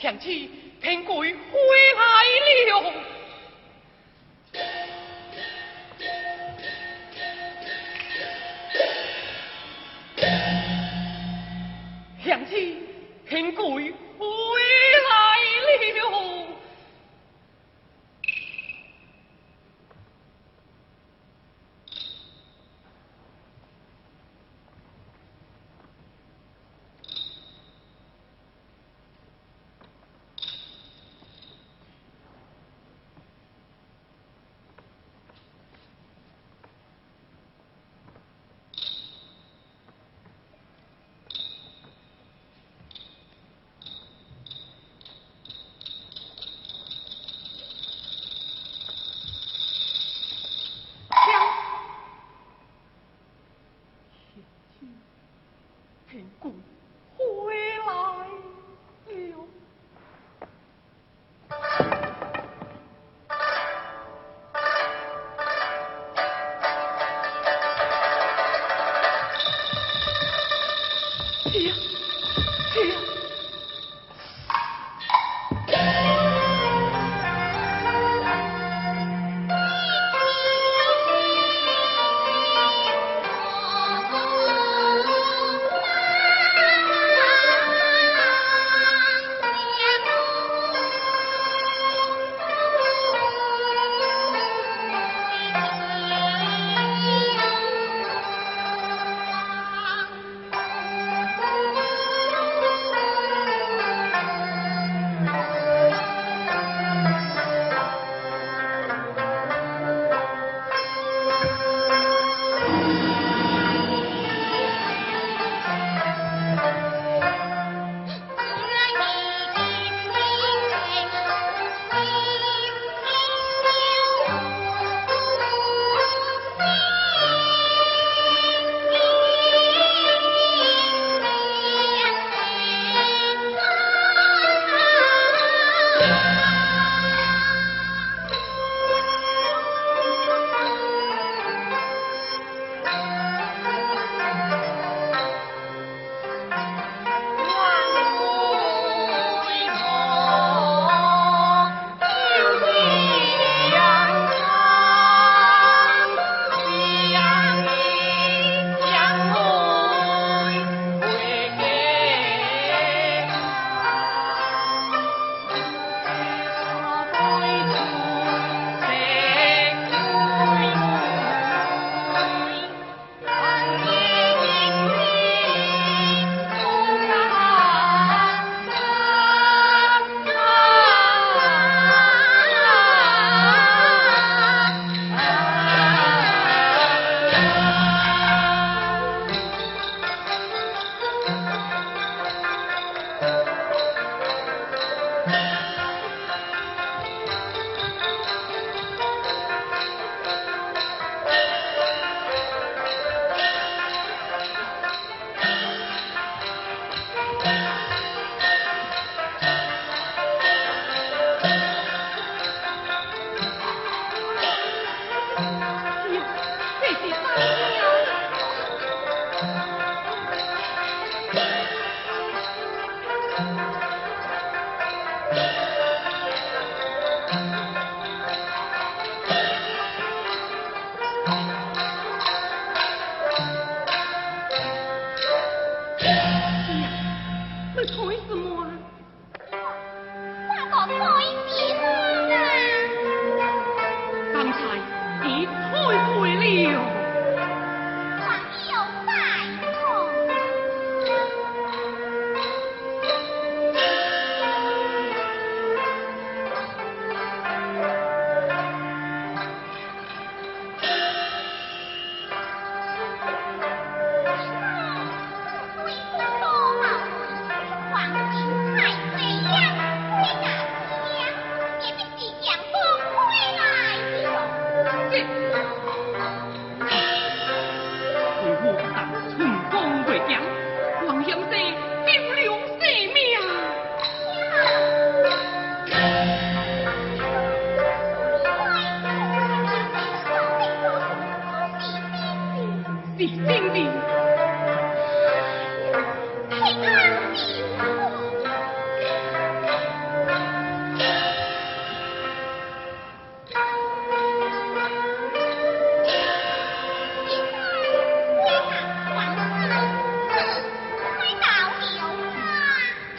想起平贵回来了。想起平贵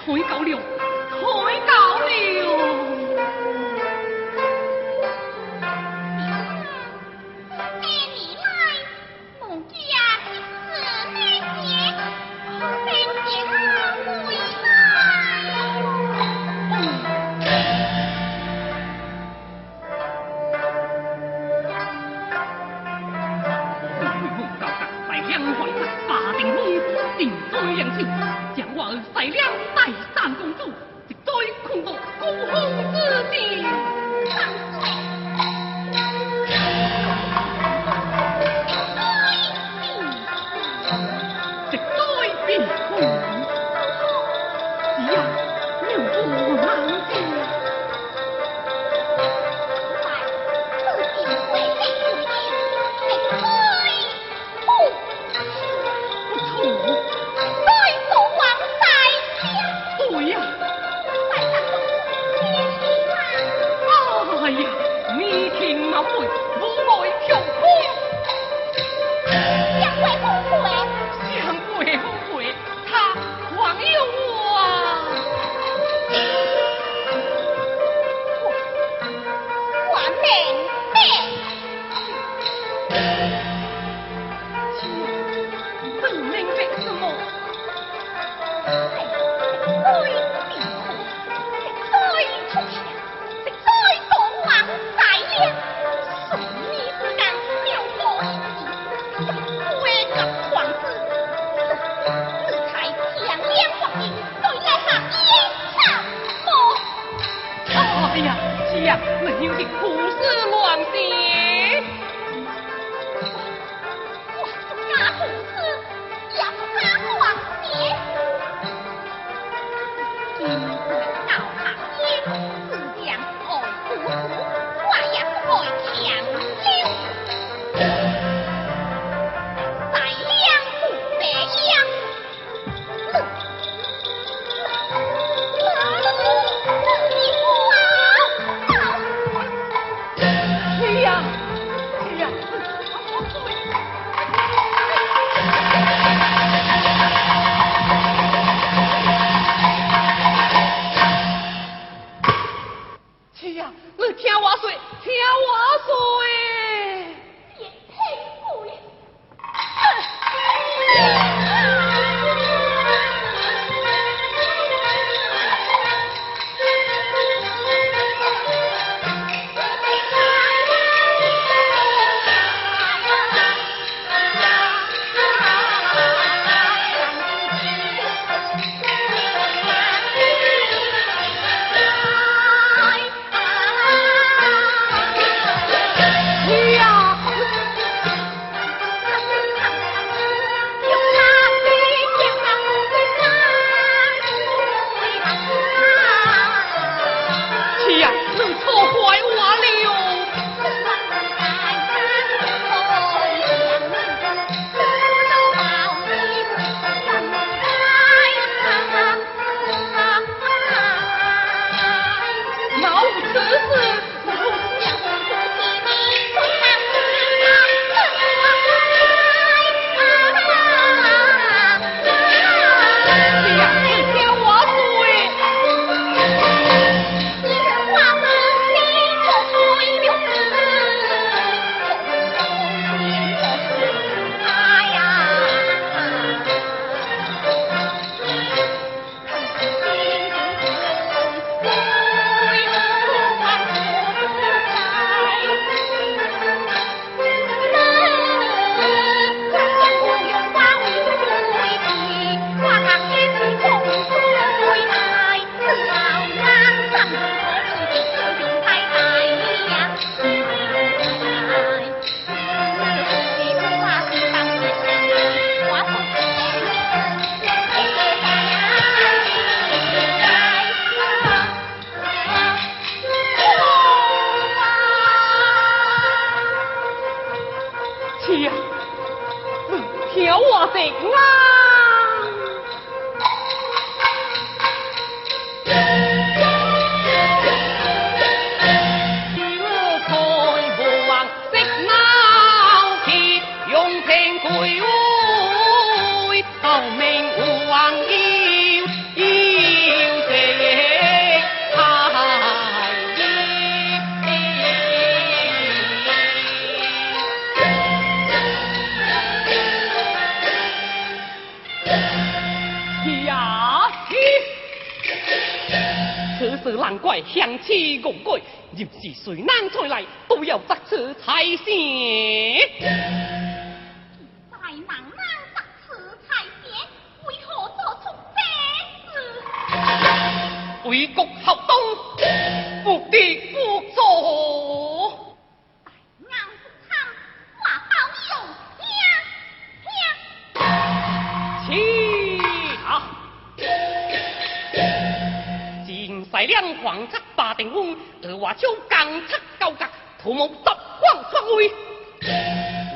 海狗了海狗了。名王有有这难怪香气无改，任是谁人出来，都要责此才行。在为何做出这事？为国效忠，不敌不做。前赛两黄出八定翁，而话超更出高格，图谋十方篡位。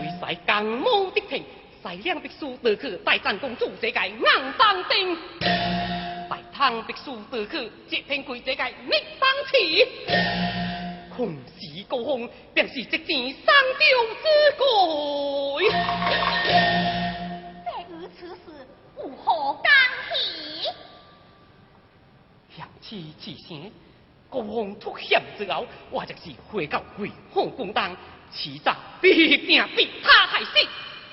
为赛更武的平，赛两必须得去大战公主这个硬当丁。大唐必须得去接平贵这个逆当起。空时高峰，便是直前三雕之响起此声，高峰出险之后，我就是回到回皇宫当，迟早必定被他害死。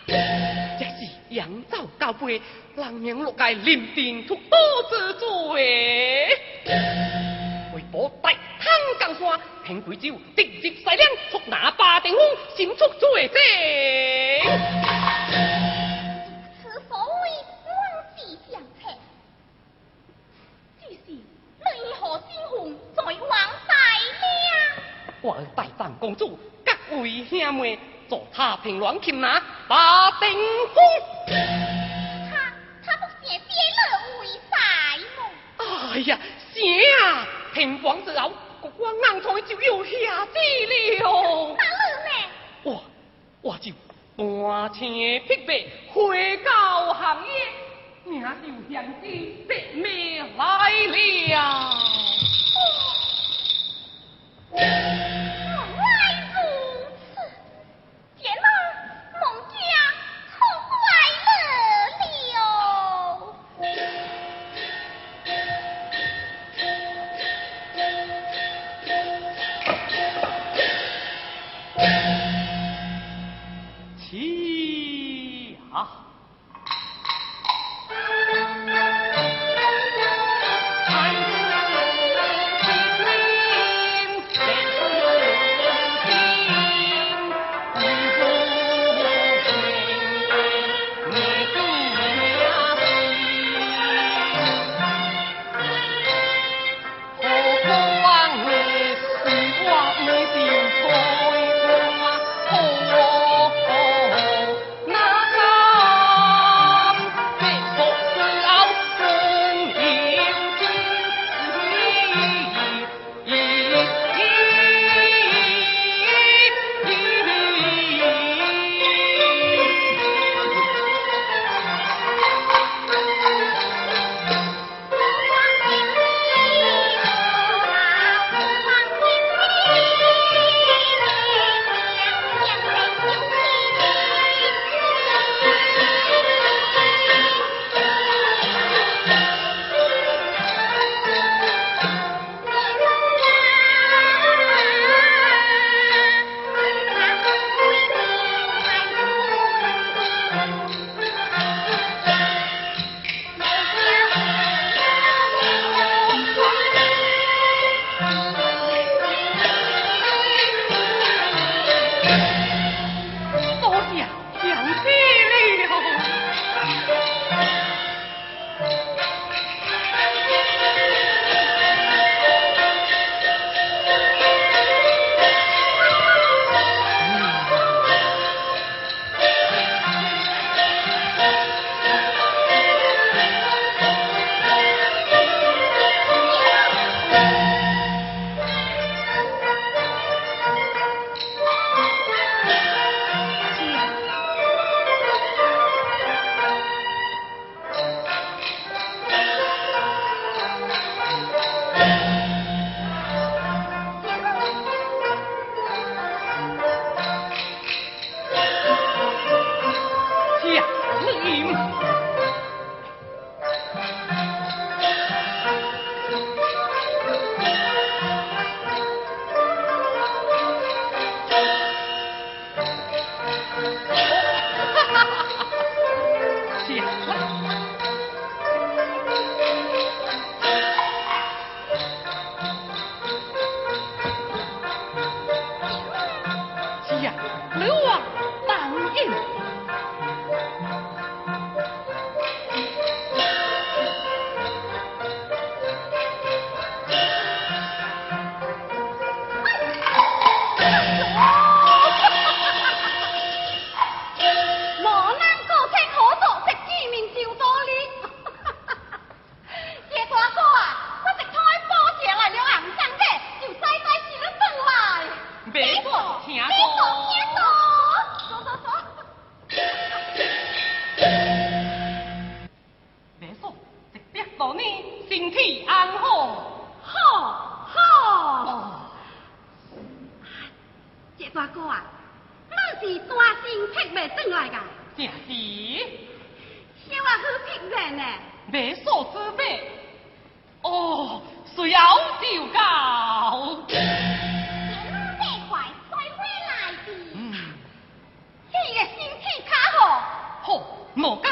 这是扬州交杯，人命落界临定出多之罪。为保大唐江山，平贵州直入西凉，速拿八定峰，先出罪者。我儿大战公主，各位兄妹，助他平乱擒拿把定风。他他不？哎呀，是啊，平王之后，国光硬台就要下旨了。哪了呢？我我就单车匹马回到行业，名就响知白马来了。¡Moca!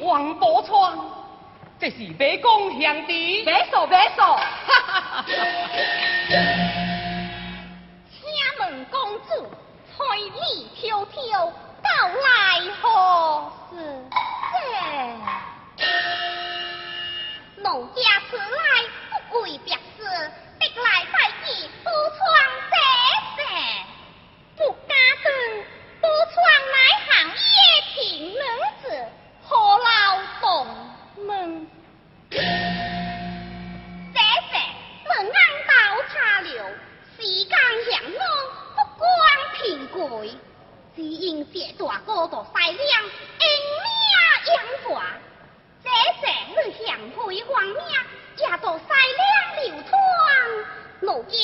王宝钏，这是马光兄弟。马叔，马叔，哈哈哈哈。请问公主千里迢迢到来何事？两家出来不为别事，得来。迎接大哥哥西凉，英名扬传。这是你向辉王命，也到西凉流传。老家。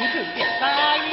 一瞬间三二一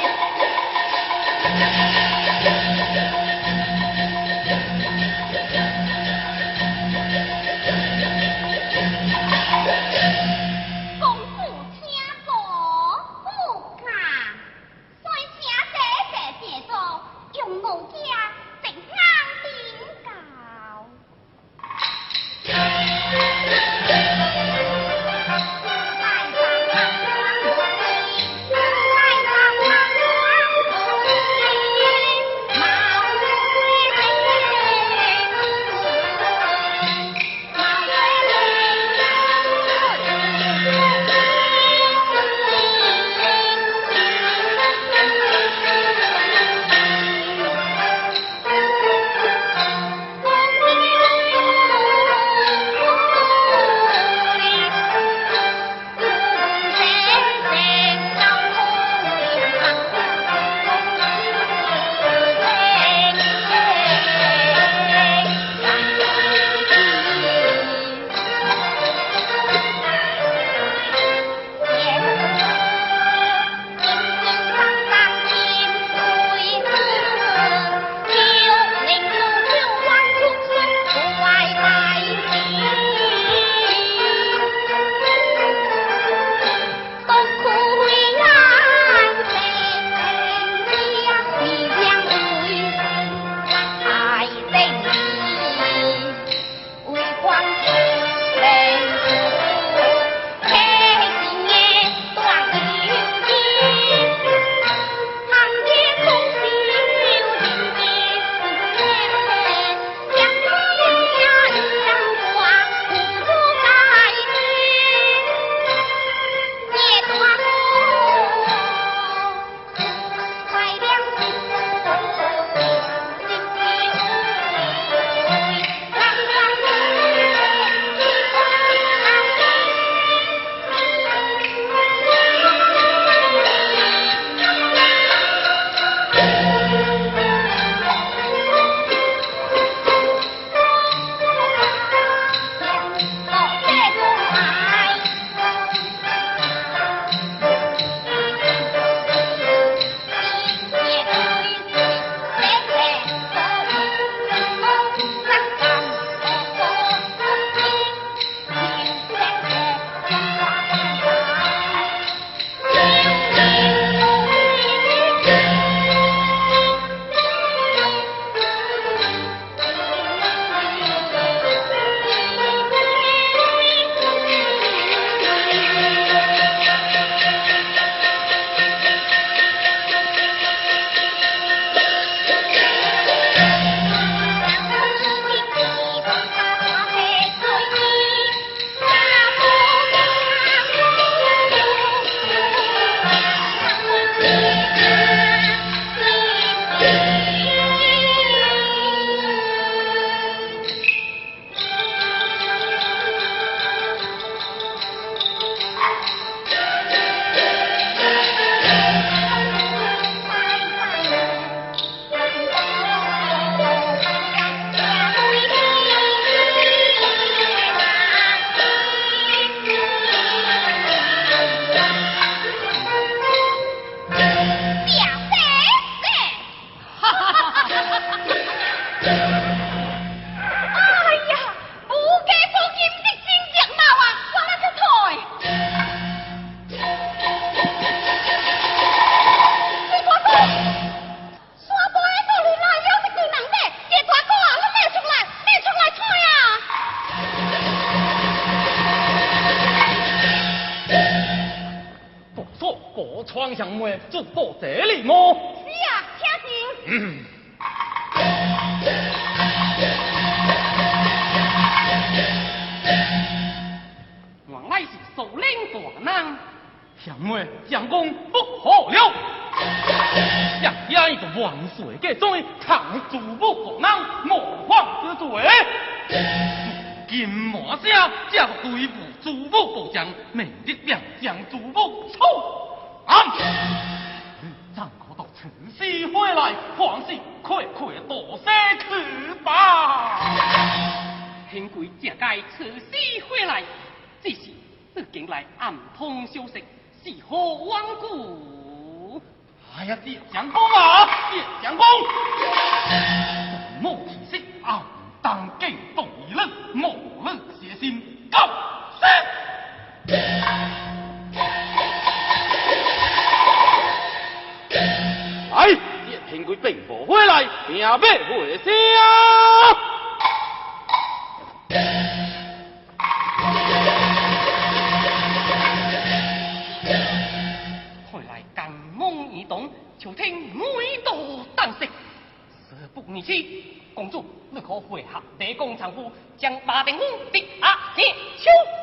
里么？是啊，请进。嗯。原来是首领大人。相妹将功不好了，想压一个万岁的罪，抗主母大人模仿之罪。金马下这个对付主母部将，明日便将主母处安。慈禧回来，皇上快快多些去吧。天贵正该慈禧回来，只是这近来暗通消息。是何顽固？哎呀，叶相公啊，叶相公，莫提息啊，当惊动一人，莫论邪心，告辞。叶平贵并不回来，命要回乡。就听每道当息，事不宜迟，公主，你可回合地公长夫，将马定夫的阿爹秋。